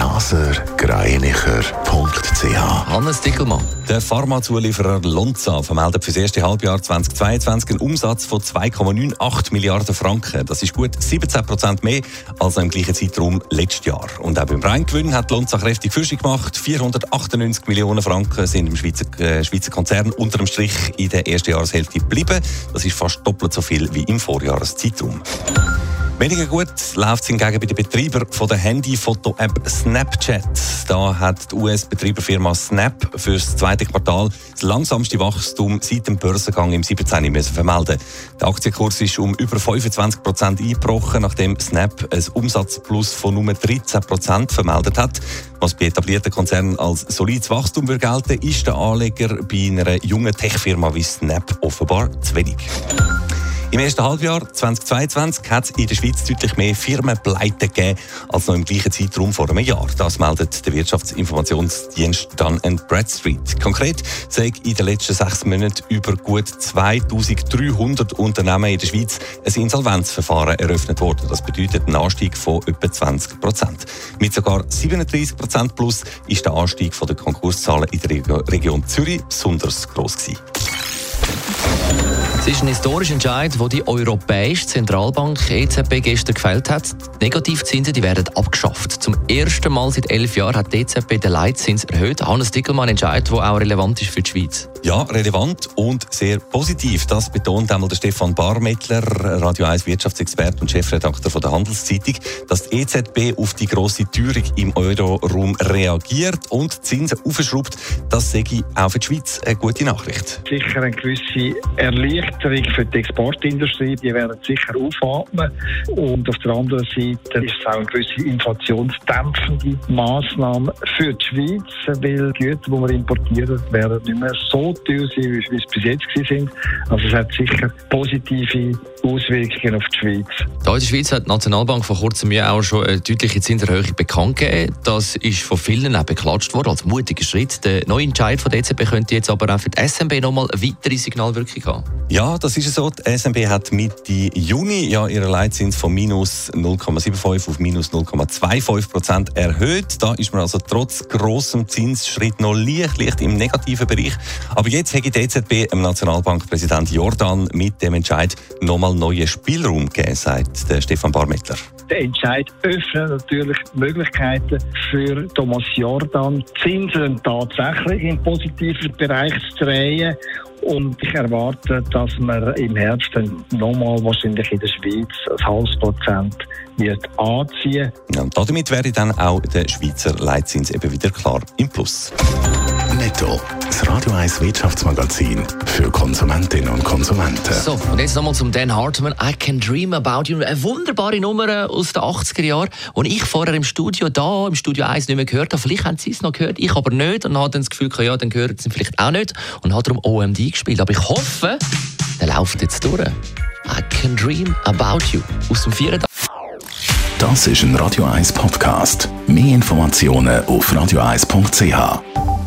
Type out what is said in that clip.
blasergreinicher.ch Hannes Dickelmann. Der Pharmazulieferer Lonza vermeldet für das erste Halbjahr 2022 einen Umsatz von 2,98 Milliarden Franken. Das ist gut 17 Prozent mehr als im gleichen Zeitraum letztes Jahr. Und auch beim Reingewinn hat Lonza kräftig Fische gemacht. 498 Millionen Franken sind im Schweizer, äh, Schweizer Konzern unter dem Strich in der ersten Jahreshälfte geblieben. Das ist fast doppelt so viel wie im Vorjahreszeitraum. Weniger gut läuft es hingegen bei den Betreibern der Handyfoto-App Snapchat. Da hat die US-Betreiberfirma Snap für das zweite Quartal das langsamste Wachstum seit dem Börsengang im 17. müssen vermelden. Der Aktienkurs ist um über 25 Prozent eingebrochen, nachdem Snap ein Umsatzplus von nur 13 Prozent vermeldet hat. Was bei etablierten Konzernen als solides Wachstum wird gelten, ist der Anleger bei einer jungen Tech-Firma wie Snap offenbar zu wenig. Im ersten Halbjahr 2022 hat es in der Schweiz deutlich mehr Firmenpleiten gegeben als noch im gleichen Zeitraum vor einem Jahr. Das meldet der Wirtschaftsinformationsdienst Dun Bradstreet. Konkret sei in den letzten sechs Monaten über gut 2300 Unternehmen in der Schweiz ein Insolvenzverfahren eröffnet worden. Das bedeutet einen Anstieg von etwa 20 Prozent. Mit sogar 37 Prozent plus ist der Anstieg der Konkurszahlen in der Region Zürich besonders groß gewesen. Es ist ein historischer Entscheid, den die Europäische Zentralbank EZB gestern gefällt hat. Die Negativzinsen die werden abgeschafft. Zum ersten Mal seit elf Jahren hat die EZB den Leitzins erhöht. Hannes Dickelmann ein Entscheid, der auch relevant ist für die Schweiz. Ja, relevant und sehr positiv. Das betont einmal der Stefan Barmettler, Radio 1 Wirtschaftsexperte und Chefredakteur von der Handelszeitung, dass die EZB auf die grosse Teuerung im Euro-Raum reagiert und Zinsen aufschraubt. Das sehe ich auch für die Schweiz eine gute Nachricht. Sicher eine gewisse Erleichterung Erleichterung für die Exportindustrie. Die werden sicher aufatmen. Und auf der anderen Seite ist es auch eine gewisse inflationsdämpfende Massnahme für die Schweiz, weil die Güter, die wir importieren, werden nicht mehr so teuer sein, wie es bis jetzt sind. Also es hat sicher positive Auswirkungen auf die Schweiz. Da in der Schweiz hat die Nationalbank vor kurzem ja auch schon eine deutliche Zinserhöhung bekannt gegeben. Das ist von vielen auch beklatscht worden als mutiger Schritt. Der neue Entscheid von der EZB könnte jetzt aber auch für die SMB nochmal weitere Signalwirkung haben. Ja, das ist so. Die SMB hat Mitte Juni ja ihren Leitzins von minus 0,75 auf minus 0,25 Prozent erhöht. Da ist man also trotz großem Zinsschritt noch leicht, leicht im negativen Bereich. Aber jetzt hat die EZB dem Nationalbankpräsident Jordan mit dem Entscheid nochmal neuen Spielraum gegeben, sagt Stefan Barmettler. Der Entscheid öffnet natürlich Möglichkeiten für Thomas Jordan, Zinsen tatsächlich im positiven Bereich zu drehen und ich erwarte, dass man im Herbst dann nochmal wahrscheinlich in der Schweiz ein halbes Prozent wird anziehen. Ja, damit wäre dann auch der Schweizer Leitzins eben wieder klar im Plus. Netto, das Radio 1 Wirtschaftsmagazin für Konsumentinnen und Konsumenten. So, und jetzt nochmal zum Dan Hartman. I Can Dream About You. Eine wunderbare Nummer aus den 80er Jahren, die ich vorher im Studio, da im Studio 1 nicht mehr gehört habe. Vielleicht haben Sie es noch gehört, ich aber nicht. Und habe dann das Gefühl, ja, dann gehört Sie vielleicht auch nicht. Und habe darum OMD gespielt. Aber ich hoffe, der läuft jetzt durch. I Can Dream About You aus dem 4. Das ist ein Radio 1 Podcast. Mehr Informationen auf radio1.ch.